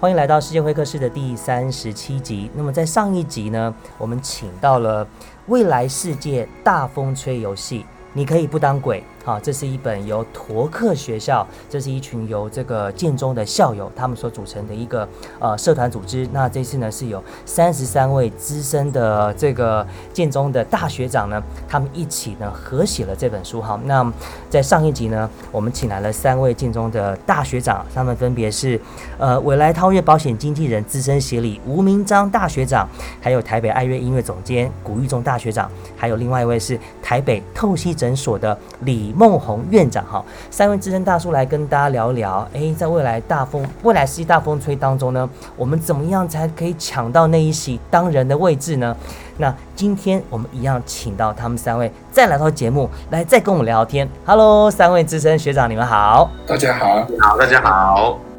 欢迎来到世界会客室的第三十七集。那么在上一集呢，我们请到了未来世界大风吹游戏，你可以不当鬼。好，这是一本由陀克学校，这是一群由这个建中的校友他们所组成的一个呃社团组织。那这次呢是有三十三位资深的这个建中的大学长呢，他们一起呢合写了这本书。好，那在上一集呢，我们请来了三位建中的大学长，他们分别是呃未来韬悦保险经纪人资深协理吴明章大学长，还有台北爱乐音乐总监古玉忠大学长，还有另外一位是台北透析诊所的李。孟红院长哈，三位资深大叔来跟大家聊聊。哎，在未来大风、未来世纪大风吹当中呢，我们怎么样才可以抢到那一席当人的位置呢？那今天我们一样请到他们三位再来到节目，来再跟我们聊天。Hello，三位资深学长，你们好。大家好，好，大家好。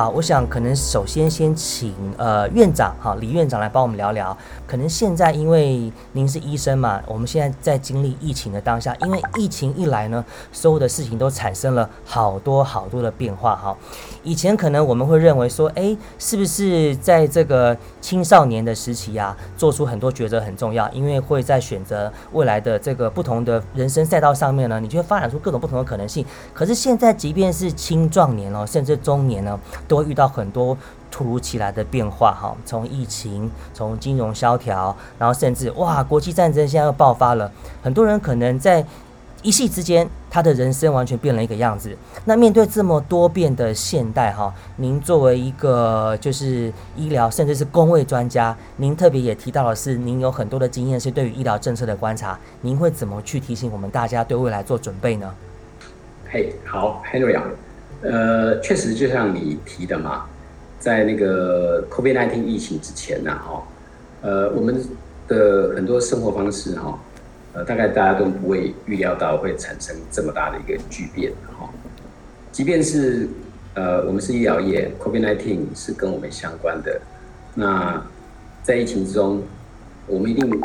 好，我想可能首先先请呃院长哈李院长来帮我们聊聊。可能现在因为您是医生嘛，我们现在在经历疫情的当下，因为疫情一来呢，所有的事情都产生了好多好多的变化哈。以前可能我们会认为说，哎，是不是在这个青少年的时期呀，做出很多抉择很重要，因为会在选择未来的这个不同的人生赛道上面呢，你就会发展出各种不同的可能性。可是现在，即便是青壮年哦，甚至中年呢。都会遇到很多突如其来的变化，哈，从疫情，从金融萧条，然后甚至哇，国际战争现在又爆发了，很多人可能在一夕之间，他的人生完全变了一个样子。那面对这么多变的现代，哈，您作为一个就是医疗甚至是工位专家，您特别也提到的是，您有很多的经验是对于医疗政策的观察，您会怎么去提醒我们大家对未来做准备呢？嘿，好，Henry 啊。呃，确实就像你提的嘛，在那个 COVID-19 疫情之前呢，哈，呃，我们的很多生活方式哈，呃，大概大家都不会预料到会产生这么大的一个巨变哈。即便是呃，我们是医疗业，COVID-19 是跟我们相关的，那在疫情之中，我们一定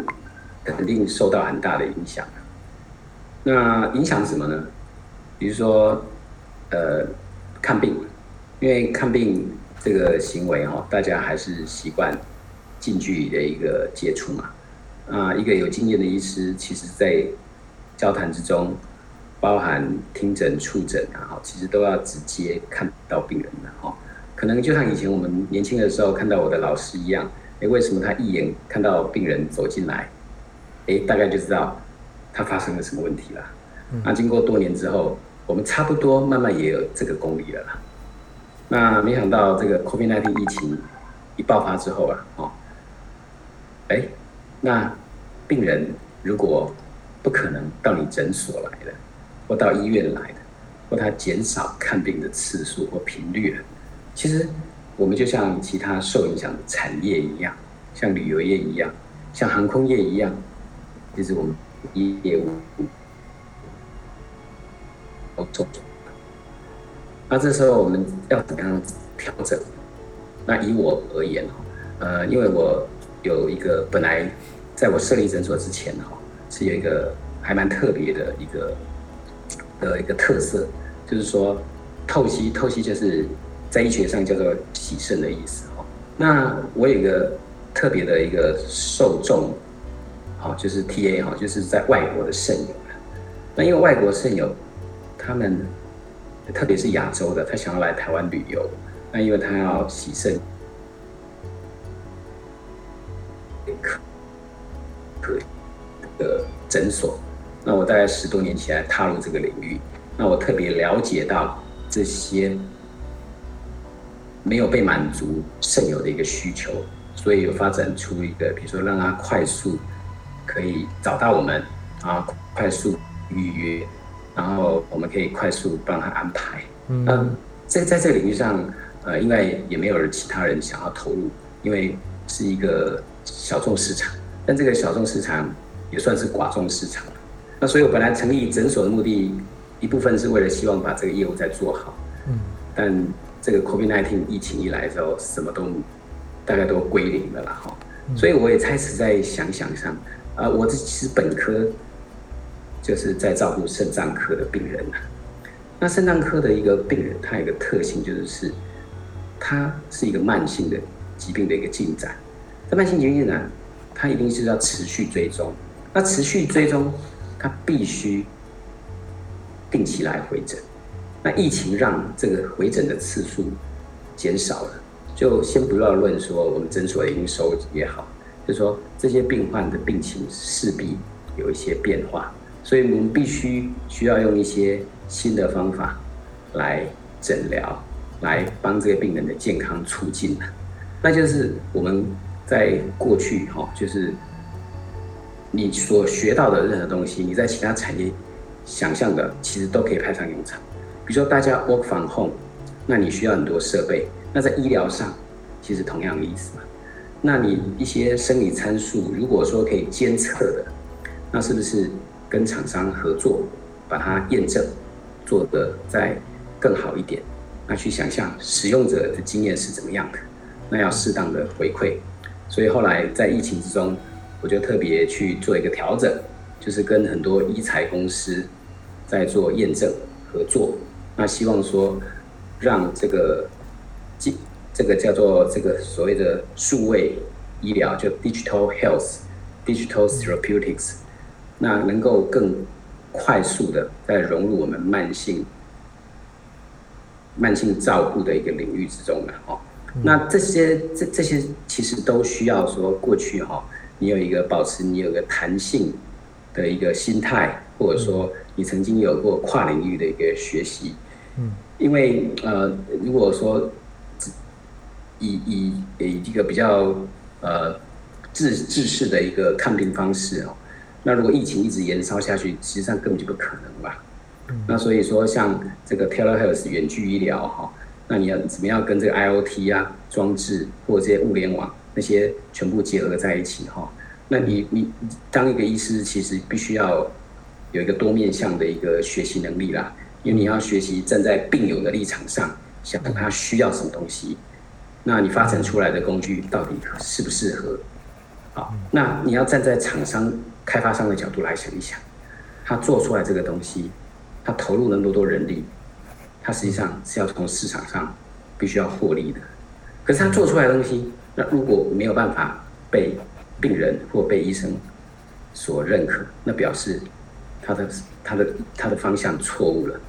肯定受到很大的影响。那影响什么呢？比如说，呃。看病，因为看病这个行为哈，大家还是习惯近距离的一个接触嘛。啊，一个有经验的医师，其实在交谈之中，包含听诊、触诊啊，哈，其实都要直接看到病人的哈。可能就像以前我们年轻的时候看到我的老师一样，诶，为什么他一眼看到病人走进来，诶，大概就知道他发生了什么问题了。那经过多年之后。我们差不多慢慢也有这个功力了啦。那没想到这个 COVID-19 疫情一爆发之后啊，哦，哎，那病人如果不可能到你诊所来的，或到医院来的，或他减少看病的次数或频率了，其实我们就像其他受影响的产业一样，像旅游业一样，像航空业一样，其实我们业务。做，那这时候我们要怎么样调整？那以我而言呃，因为我有一个本来在我设立诊所之前哈，是有一个还蛮特别的一个的一个特色，就是说透析，透析就是在医学上叫做洗肾的意思哈。那我有一个特别的一个受众，好，就是 T A 哈，就是在外国的肾友那因为外国肾友。他们，特别是亚洲的，他想要来台湾旅游，那因为他要洗肾，可可的诊所。那我大概十多年前踏入这个领域，那我特别了解到这些没有被满足肾友的一个需求，所以有发展出一个，比如说让他快速可以找到我们啊，快速预约。然后我们可以快速帮他安排。嗯，在在这个领域上，呃，应该也没有其他人想要投入，因为是一个小众市场。但这个小众市场也算是寡众市场那所以我本来成立诊所的目的，一部分是为了希望把这个业务再做好。嗯。但这个 COVID-19 疫情一来之后，什么都大概都归零了啦，哈。所以我也开始在想想上，啊，我这其实本科就是在照顾肾脏科的病人呐。那肾脏科的一个病人，他有一个特性就是，他是一个慢性的疾病的一个进展。在慢性疾病呢，他一定是要持续追踪。那持续追踪，他必须定期来回诊。那疫情让这个回诊的次数减少了。就先不要论说我们诊所的营收也好，就说这些病患的病情势必有一些变化，所以我们必须需要用一些新的方法来诊疗，来帮这个病人的健康促进那就是我们在过去哈，就是你所学到的任何东西，你在其他产业想象的，其实都可以派上用场。比如说大家 work from home，那你需要很多设备。那在医疗上，其实同样的意思嘛。那你一些生理参数，如果说可以监测的，那是不是跟厂商合作，把它验证，做得再更好一点？那去想象使用者的经验是怎么样的？那要适当的回馈。所以后来在疫情之中，我就特别去做一个调整，就是跟很多医材公司在做验证合作。那希望说让这个。这这个叫做这个所谓的数位医疗，就 digital health、digital therapeutics，那能够更快速的在融入我们慢性慢性照顾的一个领域之中了哦。那这些这这些其实都需要说过去哈，你有一个保持你有个弹性的一个心态，或者说你曾经有过跨领域的一个学习，嗯，因为呃，如果说以以以一个比较呃自自式的一个看病方式哦，那如果疫情一直延烧下去，实际上根本就不可能吧。那所以说，像这个 telehealth 远距医疗哈，那你要怎么样跟这个 IOT 啊装置或这些物联网那些全部结合在一起哈？那你你当一个医师，其实必须要有一个多面向的一个学习能力啦，因为你要学习站在病友的立场上，想他需要什么东西。那你发展出来的工具到底适不适合？好，那你要站在厂商、开发商的角度来想一想，他做出来这个东西，他投入那么多人力，他实际上是要从市场上必须要获利的。可是他做出来的东西，那如果没有办法被病人或被医生所认可，那表示他的他的他的方向错误了。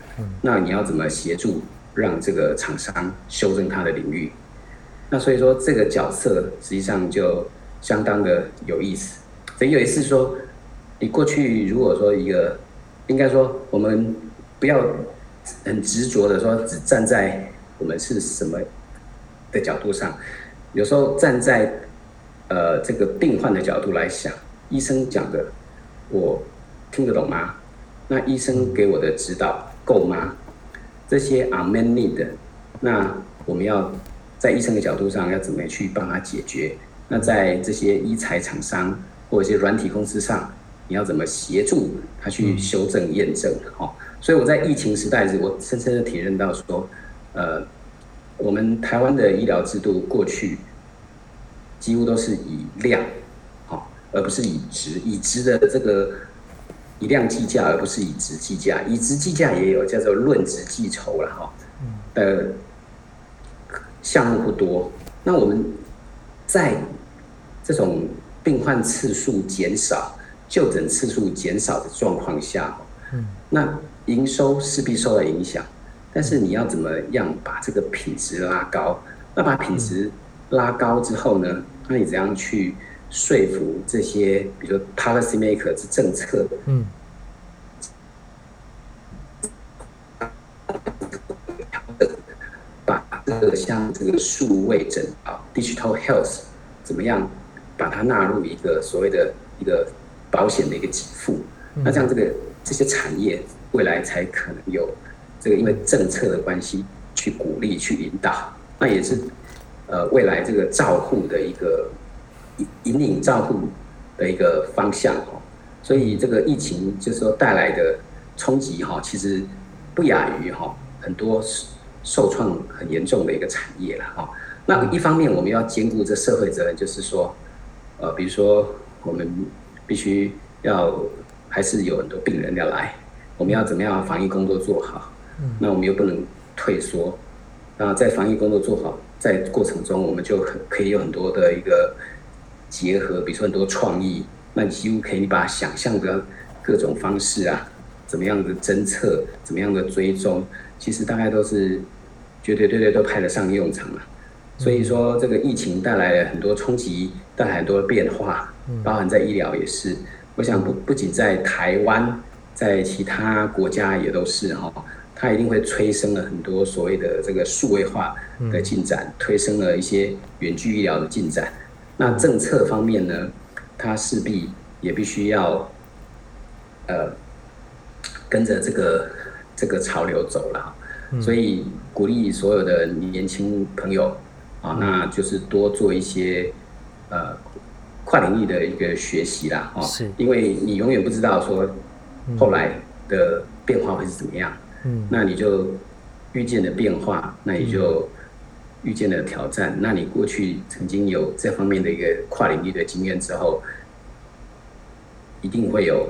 那你要怎么协助让这个厂商修正他的领域？那所以说，这个角色实际上就相当的有意思。所以有一次说，你过去如果说一个，应该说我们不要很执着的说，只站在我们是什么的角度上，有时候站在呃这个病患的角度来想，医生讲的我听得懂吗？那医生给我的指导够吗？这些 are man need，那我们要。在医生的角度上，要怎么去帮他解决？那在这些医材厂商或者一些软体公司上，你要怎么协助他去修正验证？哈，所以我在疫情时代时，我深深的体认到说，呃，我们台湾的医疗制度过去几乎都是以量，好，而不是以值，以值的这个以量计价，而不是以值计价，以值计价也有叫做论值计酬了，哈，呃。项目不多，那我们在这种病患次数减少、就诊次数减少的状况下，嗯，那营收势必受到影响。但是你要怎么样把这个品质拉高？那把品质拉高之后呢？那你怎样去说服这些，比如说 policy maker 是政策，嗯。把这个像这个数位诊啊，digital health，怎么样把它纳入一个所谓的一个保险的一个给付？那这样这个这些产业未来才可能有这个因为政策的关系去鼓励去引导，那也是呃未来这个照护的一个引引领照护的一个方向哦。所以这个疫情就是说带来的冲击哈，其实不亚于哈很多受创很严重的一个产业了哈。那一方面我们要兼顾这社会责任，就是说呃比如说我们必须要还是有很多病人要来，我们要怎么样防疫工作做好？那我们又不能退缩，那在防疫工作做好在过程中，我们就很可以有很多的一个结合，比如说很多创意。那你几乎可以，你把想象的各种方式啊，怎么样的侦测，怎么样的追踪，其实大概都是绝对对对都派得上用场了。所以说，这个疫情带来了很多冲击，带来很多变化，包含在医疗也是。我想不不仅在台湾，在其他国家也都是哈，它一定会催生了很多所谓的这个数位化的进展，推升了一些远距医疗的进展。那政策方面呢？它势必也必须要，呃，跟着这个这个潮流走了，所以鼓励所有的年轻朋友啊，那就是多做一些呃跨领域的一个学习啦，哦，是，因为你永远不知道说后来的变化会是怎么样，嗯，那你就遇见了变化，那你就。遇见了挑战，那你过去曾经有这方面的一个跨领域的经验之后，一定会有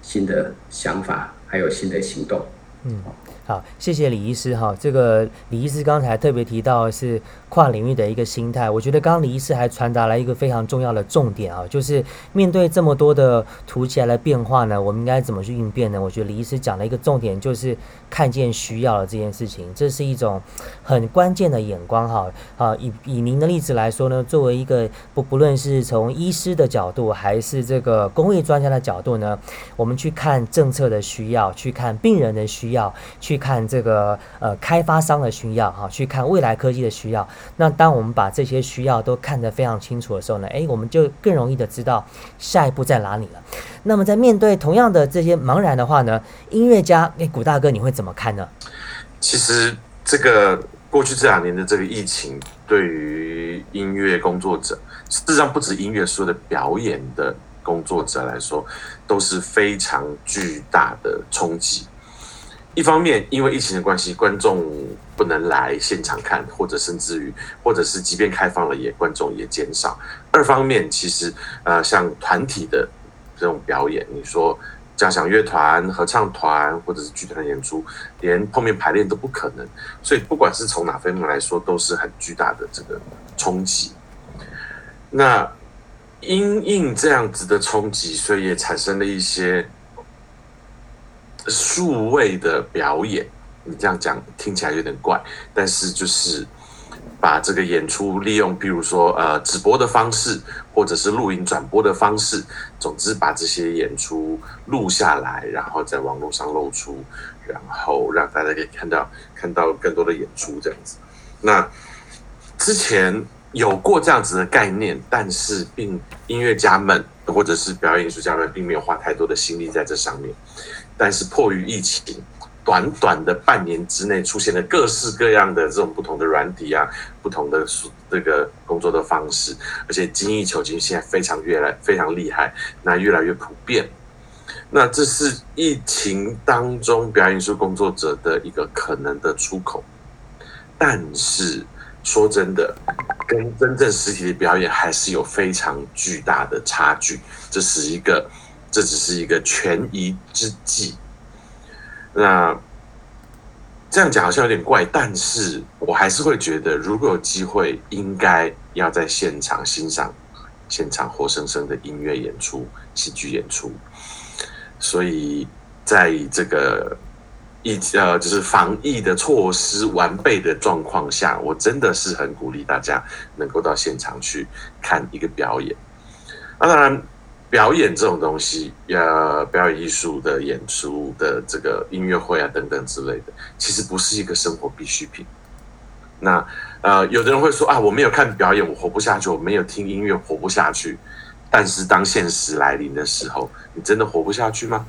新的想法，还有新的行动。嗯。好，谢谢李医师哈。这个李医师刚才特别提到是跨领域的一个心态，我觉得刚刚李医师还传达了一个非常重要的重点啊，就是面对这么多的突起来的变化呢，我们应该怎么去应变呢？我觉得李医师讲了一个重点，就是看见需要的这件事情，这是一种很关键的眼光哈。啊，以以您的例子来说呢，作为一个不不论是从医师的角度，还是这个公益专家的角度呢，我们去看政策的需要，去看病人的需要，去。去看这个呃开发商的需要哈，去看未来科技的需要。那当我们把这些需要都看得非常清楚的时候呢，诶，我们就更容易的知道下一步在哪里了。那么在面对同样的这些茫然的话呢，音乐家诶，古大哥你会怎么看呢？其实这个过去这两年的这个疫情，对于音乐工作者，事实上不止音乐，所有的表演的工作者来说，都是非常巨大的冲击。一方面，因为疫情的关系，观众不能来现场看，或者甚至于，或者是即便开放了，也观众也减少。二方面，其实呃，像团体的这种表演，你说交响乐团、合唱团或者是剧团演出，连碰面排练都不可能。所以，不管是从哪方面来说，都是很巨大的这个冲击。那因应这样子的冲击，所以也产生了一些。数位的表演，你这样讲听起来有点怪，但是就是把这个演出利用，比如说呃直播的方式，或者是录音转播的方式，总之把这些演出录下来，然后在网络上露出，然后让大家可以看到看到更多的演出这样子。那之前有过这样子的概念，但是并音乐家们或者是表演艺术家们并没有花太多的心力在这上面。但是迫于疫情，短短的半年之内出现了各式各样的这种不同的软体啊，不同的这个工作的方式，而且精益求精，现在非常越来非常厉害，那越来越普遍。那这是疫情当中表演艺术工作者的一个可能的出口。但是说真的，跟真正实体的表演还是有非常巨大的差距。这是一个。这只是一个权宜之计，那这样讲好像有点怪，但是我还是会觉得，如果有机会，应该要在现场欣赏现场活生生的音乐演出、戏剧演出。所以，在这个疫呃，就是防疫的措施完备的状况下，我真的是很鼓励大家能够到现场去看一个表演。那当然。表演这种东西，呃，表演艺术的演出的这个音乐会啊等等之类的，其实不是一个生活必需品。那呃，有的人会说啊，我没有看表演，我活不下去；我没有听音乐，活不下去。但是当现实来临的时候，你真的活不下去吗？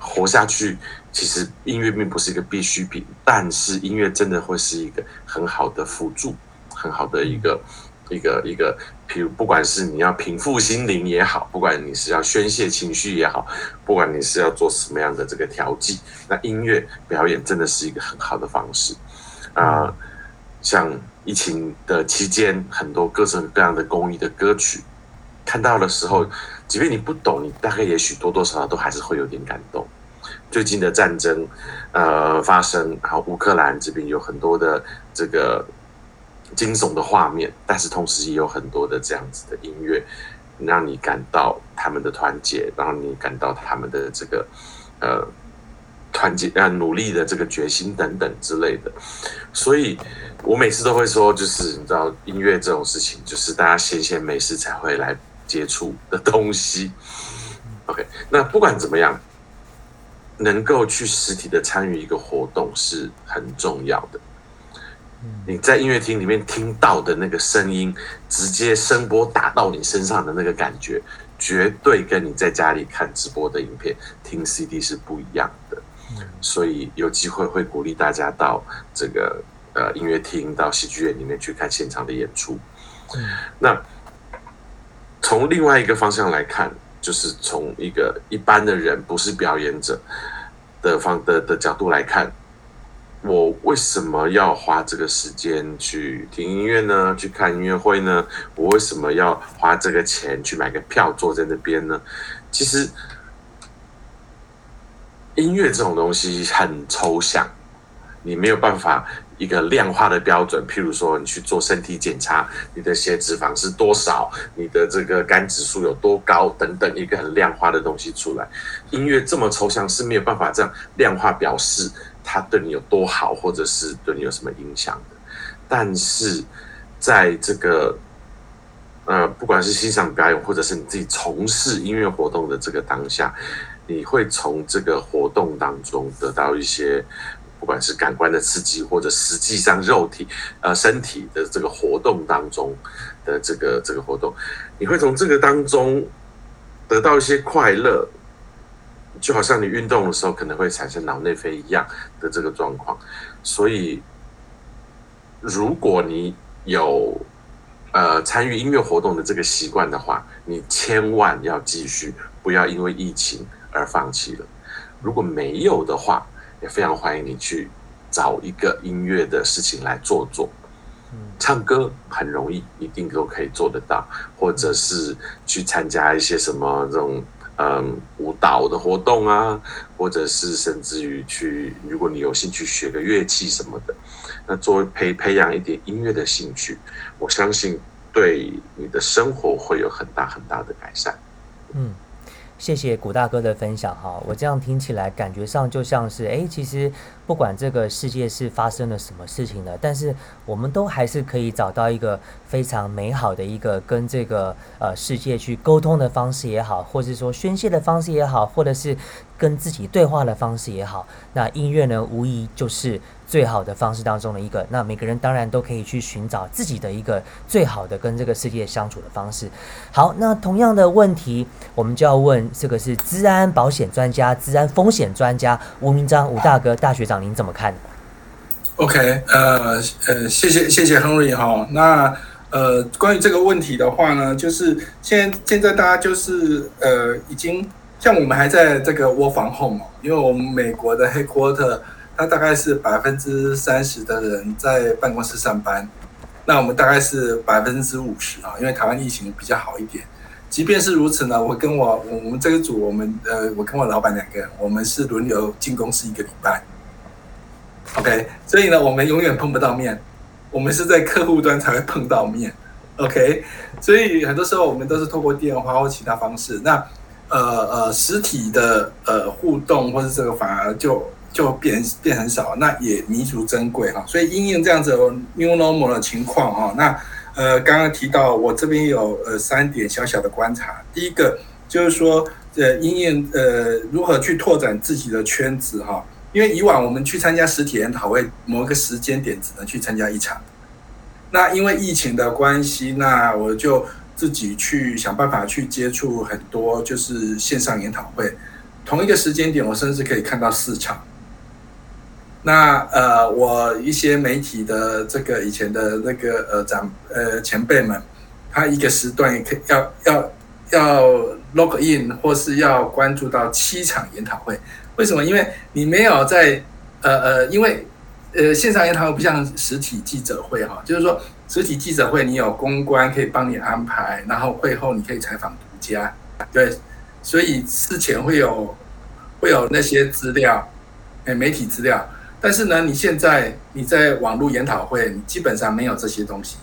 活下去，其实音乐并不是一个必需品，但是音乐真的会是一个很好的辅助，很好的一个一个一个，譬如不管是你要平复心灵也好，不管你是要宣泄情绪也好，不管你是要做什么样的这个调剂，那音乐表演真的是一个很好的方式啊。像疫情的期间，很多各种各样的公益的歌曲，看到的时候。即便你不懂，你大概也许多多少少都还是会有点感动。最近的战争，呃，发生，然后乌克兰这边有很多的这个惊悚的画面，但是同时也有很多的这样子的音乐，让你感到他们的团结，让你感到他们的这个呃团结啊努力的这个决心等等之类的。所以我每次都会说，就是你知道音乐这种事情，就是大家闲闲没事才会来。接触的东西，OK，那不管怎么样，能够去实体的参与一个活动是很重要的。你在音乐厅里面听到的那个声音，直接声波打到你身上的那个感觉，绝对跟你在家里看直播的影片、听 CD 是不一样的。所以有机会会鼓励大家到这个呃音乐厅、到戏剧院里面去看现场的演出。那。从另外一个方向来看，就是从一个一般的人不是表演者的方的的角度来看，我为什么要花这个时间去听音乐呢？去看音乐会呢？我为什么要花这个钱去买个票坐在那边呢？其实，音乐这种东西很抽象，你没有办法。一个量化的标准，譬如说你去做身体检查，你的血脂肪是多少，你的这个肝指数有多高等等，一个很量化的东西出来。音乐这么抽象是没有办法这样量化表示它对你有多好，或者是对你有什么影响的。但是在这个呃，不管是欣赏表演，或者是你自己从事音乐活动的这个当下，你会从这个活动当中得到一些。不管是感官的刺激，或者实际上肉体呃身体的这个活动当中的这个这个活动，你会从这个当中得到一些快乐，就好像你运动的时候可能会产生脑内啡一样的这个状况。所以，如果你有呃参与音乐活动的这个习惯的话，你千万要继续，不要因为疫情而放弃了。如果没有的话，也非常欢迎你去找一个音乐的事情来做做，唱歌很容易，一定都可以做得到，或者是去参加一些什么这种嗯舞蹈的活动啊，或者是甚至于去，如果你有兴趣学个乐器什么的，那作为培培养一点音乐的兴趣，我相信对你的生活会有很大很大的改善。嗯。谢谢古大哥的分享哈，我这样听起来感觉上就像是，哎，其实不管这个世界是发生了什么事情的，但是我们都还是可以找到一个非常美好的一个跟这个呃世界去沟通的方式也好，或者说宣泄的方式也好，或者是跟自己对话的方式也好，那音乐呢，无疑就是。最好的方式当中的一个，那每个人当然都可以去寻找自己的一个最好的跟这个世界相处的方式。好，那同样的问题，我们就要问这个是治安保险专家、治安风险专家吴明章吴大哥大学长，您怎么看？OK，呃呃，谢谢谢谢 Henry 哈。那呃，关于这个问题的话呢，就是现现在大家就是呃，已经像我们还在这个窝房 home，因为我们美国的 headquarter，它大概是百分之三十的人在办公室上班，那我们大概是百分之五十啊，因为台湾疫情比较好一点。即便是如此呢，我跟我我们这个组，我们呃，我跟我老板两个人，我们是轮流进公司一个礼拜。OK，所以呢，我们永远碰不到面，我们是在客户端才会碰到面。OK，所以很多时候我们都是透过电话或其他方式。那呃呃，实体的呃互动或者这个反而就。就变变很少，那也弥足珍贵哈。所以因应这样子 new normal 的情况哈，那呃刚刚提到我这边有呃三点小小的观察。第一个就是说呃因应呃如何去拓展自己的圈子哈，因为以往我们去参加实体研讨会，某个时间点只能去参加一场。那因为疫情的关系，那我就自己去想办法去接触很多就是线上研讨会。同一个时间点，我甚至可以看到四场。那呃，我一些媒体的这个以前的那个呃长呃前辈们，他一个时段也可以要要要 log in 或是要关注到七场研讨会。为什么？因为你没有在呃呃，因为呃线上研讨会不像实体记者会哈，就是说实体记者会你有公关可以帮你安排，然后会后你可以采访独家，对，所以事前会有会有那些资料，哎，媒体资料。但是呢，你现在你在网络研讨会，你基本上没有这些东西，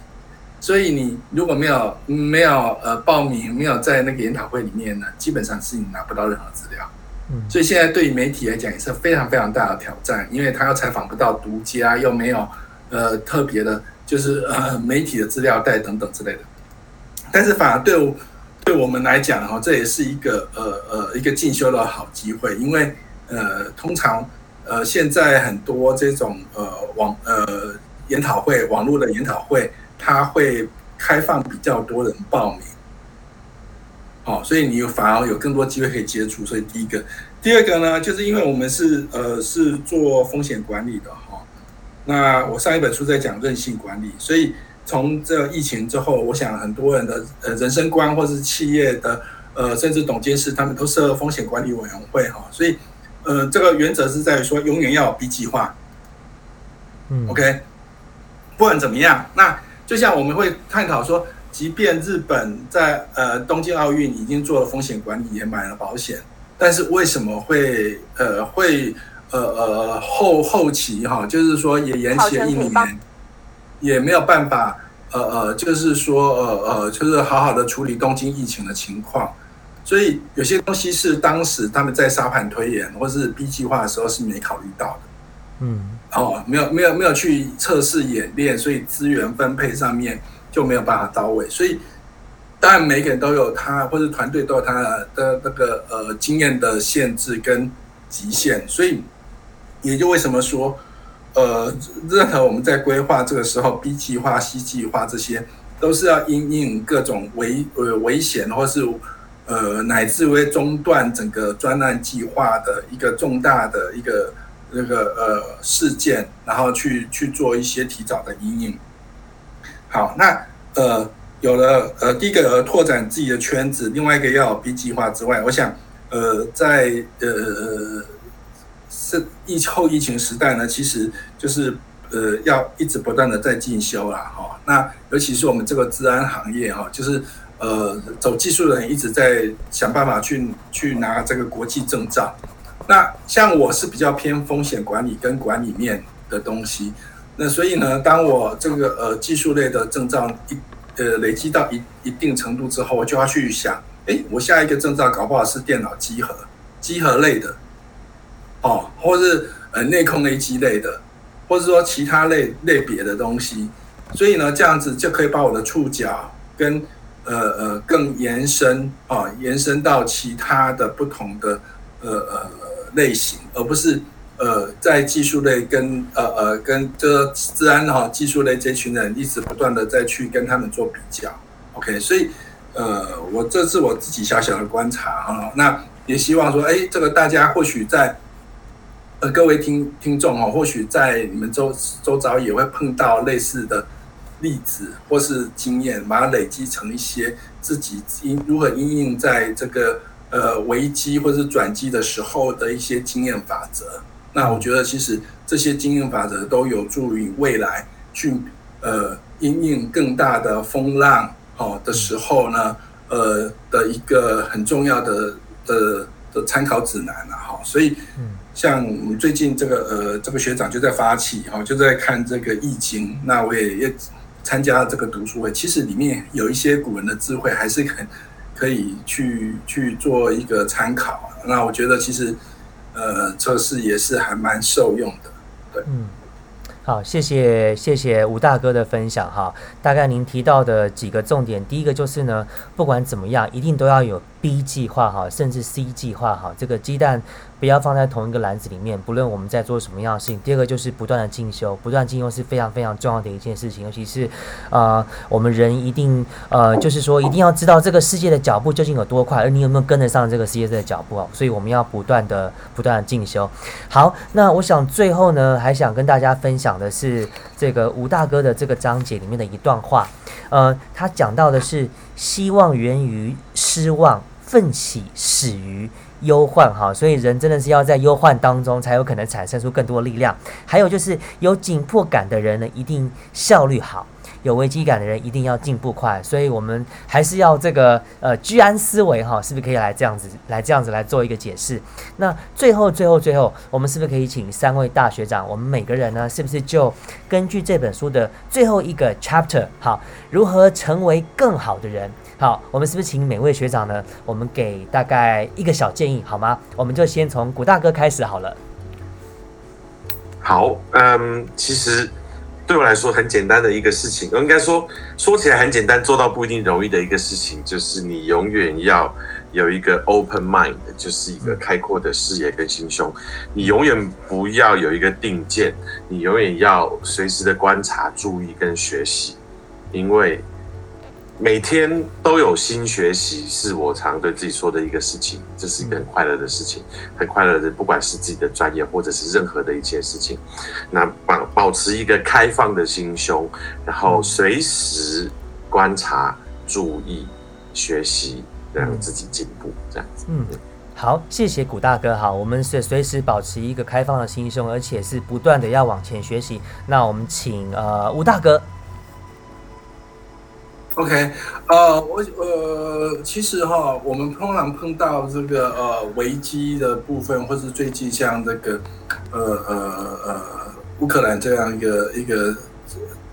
所以你如果没有没有呃报名，没有在那个研讨会里面呢，基本上是你拿不到任何资料。所以现在对于媒体来讲也是非常非常大的挑战，因为他要采访不到独家，又没有呃特别的，就是呃媒体的资料带等等之类的。但是反而对我对我们来讲哈，这也是一个呃呃一个进修的好机会，因为呃通常。呃，现在很多这种呃网呃研讨会，网络的研讨会，它会开放比较多人报名，好，所以你反而有更多机会可以接触。所以第一个，第二个呢，就是因为我们是呃是做风险管理的哈，那我上一本书在讲韧性管理，所以从这疫情之后，我想很多人的呃人生观或是企业的呃甚至董监事，他们都设风险管理委员会哈，所以。呃，这个原则是在于说，永远要有 B 计划。嗯，OK，不管怎么样，那就像我们会探讨说，即便日本在呃东京奥运已经做了风险管理，也买了保险，但是为什么会呃会呃呃后后期哈，就是说也延期了一年，也没有办法呃呃，就是说呃呃，就是好好的处理东京疫情的情况。所以有些东西是当时他们在沙盘推演或是 B 计划的时候是没考虑到的，嗯，哦，没有没有没有去测试演练，所以资源分配上面就没有办法到位。所以当然每个人都有他或者团队都有他的那个呃经验的限制跟极限，所以也就为什么说呃任何我们在规划这个时候 B 计划、C 计划这些都是要因应各种危呃危险或是。呃，乃至为中断整个专案计划的一个重大的一个那个呃事件，然后去去做一些提早的阴影。好，那呃有了呃第一个拓展自己的圈子，另外一个要有 B 计划之外，我想呃在呃是疫后疫情时代呢，其实就是呃要一直不断的在进修啦，哈。那尤其是我们这个治安行业哈，就是。呃，走技术的人一直在想办法去去拿这个国际证照。那像我是比较偏风险管理跟管理面的东西。那所以呢，当我这个呃技术类的证照一呃累积到一一定程度之后，我就要去想，哎，我下一个证照搞不好是电脑机核、机核类的，哦，或是呃内控 A 机类的，或者说其他类类别的东西。所以呢，这样子就可以把我的触角跟呃呃，更延伸啊，延伸到其他的不同的呃呃类型，而不是呃在技术类跟呃呃跟这治安哈技术类这群人一直不断的再去跟他们做比较。OK，所以呃我这是我自己小小的观察啊，那也希望说，哎，这个大家或许在呃各位听听众哦，或许在你们周周遭也会碰到类似的。例子或是经验，把它累积成一些自己应如何应用在这个呃危机或是转机的时候的一些经验法则。那我觉得其实这些经验法则都有助于未来去呃应用更大的风浪哦的时候呢，呃的一个很重要的的的参考指南了哈。所以像我们最近这个呃这个学长就在发起哈，就在看这个易经，那我也也。参加这个读书会，其实里面有一些古人的智慧，还是很可以去去做一个参考。那我觉得其实，呃，测试也是还蛮受用的。对，嗯，好，谢谢谢谢吴大哥的分享哈。大概您提到的几个重点，第一个就是呢，不管怎么样，一定都要有 B 计划哈，甚至 C 计划哈。这个鸡蛋不要放在同一个篮子里面。不论我们在做什么样的事情，第二个就是不断的进修，不断进修是非常非常重要的一件事情。尤其是呃，我们人一定呃，就是说一定要知道这个世界的脚步究竟有多快，而你有没有跟得上这个世界的脚步啊？所以我们要不断的不断的进修。好，那我想最后呢，还想跟大家分享的是这个吴大哥的这个章节里面的一段话。呃，他讲到的是希望源于失望，奋起始于忧患。哈，所以人真的是要在忧患当中，才有可能产生出更多力量。还有就是有紧迫感的人呢，一定效率好。有危机感的人一定要进步快，所以我们还是要这个呃居安思危哈，是不是可以来这样子来这样子来做一个解释？那最后最后最后，我们是不是可以请三位大学长，我们每个人呢，是不是就根据这本书的最后一个 chapter 好，如何成为更好的人？好，我们是不是请每位学长呢，我们给大概一个小建议好吗？我们就先从古大哥开始好了。好，嗯，其实。对我来说很简单的一个事情，应该说说起来很简单，做到不一定容易的一个事情，就是你永远要有一个 open mind，就是一个开阔的视野跟心胸。你永远不要有一个定见，你永远要随时的观察、注意跟学习，因为。每天都有新学习，是我常对自己说的一个事情。这是一个很快乐的事情，很快乐的，不管是自己的专业，或者是任何的一件事情。那保保持一个开放的心胸，然后随时观察、注意、学习，让自己进步，这样子。嗯，好，谢谢古大哥。好，我们是随时保持一个开放的心胸，而且是不断的要往前学习。那我们请呃吴大哥。OK，呃，我呃，其实哈，我们通常碰到这个呃危机的部分，或是最近像这个呃呃呃乌克兰这样一个一个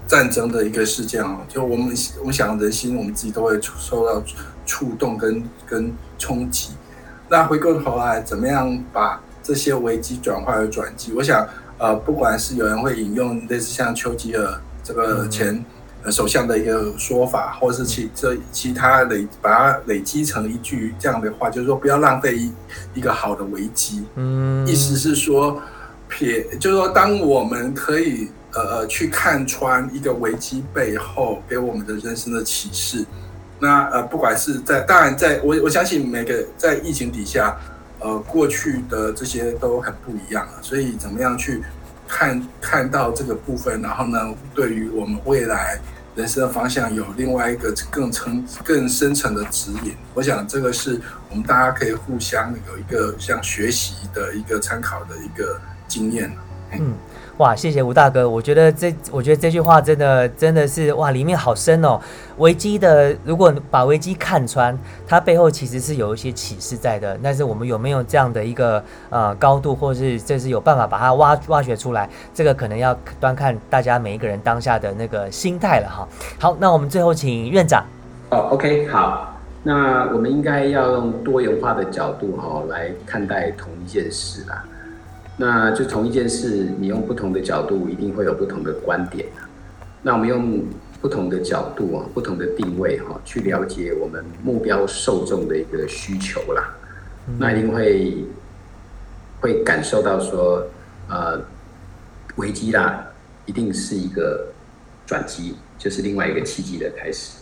战争的一个事件哦，就我们我们想人心，我们自己都会受到触动跟跟冲击。那回过头来，怎么样把这些危机转化为转机？我想，呃，不管是有人会引用类似像丘吉尔这个前。首相的一个说法，或者是其这其他累把它累积成一句这样的话，就是说不要浪费一一个好的危机。嗯，意思是说撇，就是说当我们可以呃呃去看穿一个危机背后给我们的人生的启示，那呃不管是在当然在我我相信每个在疫情底下，呃过去的这些都很不一样了，所以怎么样去看看到这个部分，然后呢，对于我们未来。人生的方向有另外一个更层、更深层的指引。我想这个是我们大家可以互相有一个像学习的一个参考的一个经验。嗯。哇，谢谢吴大哥，我觉得这，我觉得这句话真的真的是哇，里面好深哦。危机的，如果把危机看穿，它背后其实是有一些启示在的。但是我们有没有这样的一个呃高度，或是这是有办法把它挖挖掘出来？这个可能要端看大家每一个人当下的那个心态了哈。好，那我们最后请院长。哦，OK，好，那我们应该要用多元化的角度哈来看待同一件事啦。那就同一件事，你用不同的角度，一定会有不同的观点那我们用不同的角度啊，不同的定位哈，去了解我们目标受众的一个需求啦。那一定会会感受到说，呃，危机啦，一定是一个转机，就是另外一个契机的开始。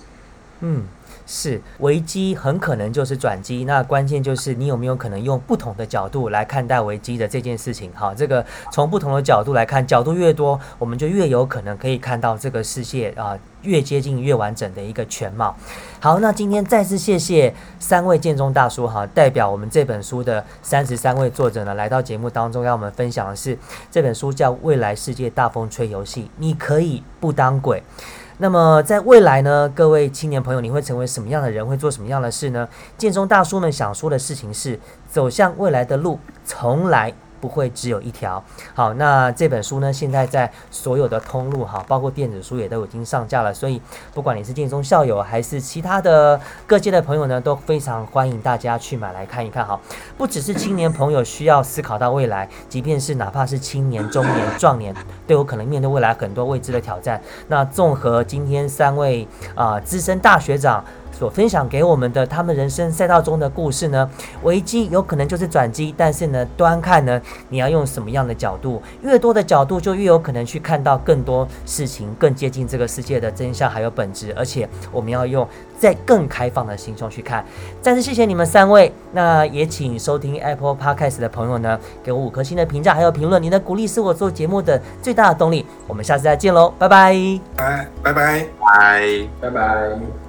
嗯。是危机很可能就是转机，那关键就是你有没有可能用不同的角度来看待危机的这件事情。好，这个从不同的角度来看，角度越多，我们就越有可能可以看到这个世界啊越接近越完整的一个全貌。好，那今天再次谢谢三位建中大叔哈，代表我们这本书的三十三位作者呢来到节目当中，让我们分享的是这本书叫《未来世界大风吹游戏》，你可以不当鬼。那么在未来呢，各位青年朋友，你会成为什么样的人？会做什么样的事呢？建中大叔们想说的事情是，走向未来的路从来。不会只有一条。好，那这本书呢，现在在所有的通路哈，包括电子书也都已经上架了。所以，不管你是建中校友还是其他的各界的朋友呢，都非常欢迎大家去买来看一看哈。不只是青年朋友需要思考到未来，即便是哪怕是青年、中年、壮年，都有可能面对未来很多未知的挑战。那综合今天三位啊资深大学长。所分享给我们的他们人生赛道中的故事呢，危机有可能就是转机，但是呢，端看呢，你要用什么样的角度，越多的角度就越有可能去看到更多事情，更接近这个世界的真相还有本质，而且我们要用在更开放的心胸去看。再次谢谢你们三位，那也请收听 Apple Podcast 的朋友呢，给我五颗星的评价还有评论，您的鼓励是我做节目的最大的动力。我们下次再见喽，拜拜。拜拜拜。拜。拜拜。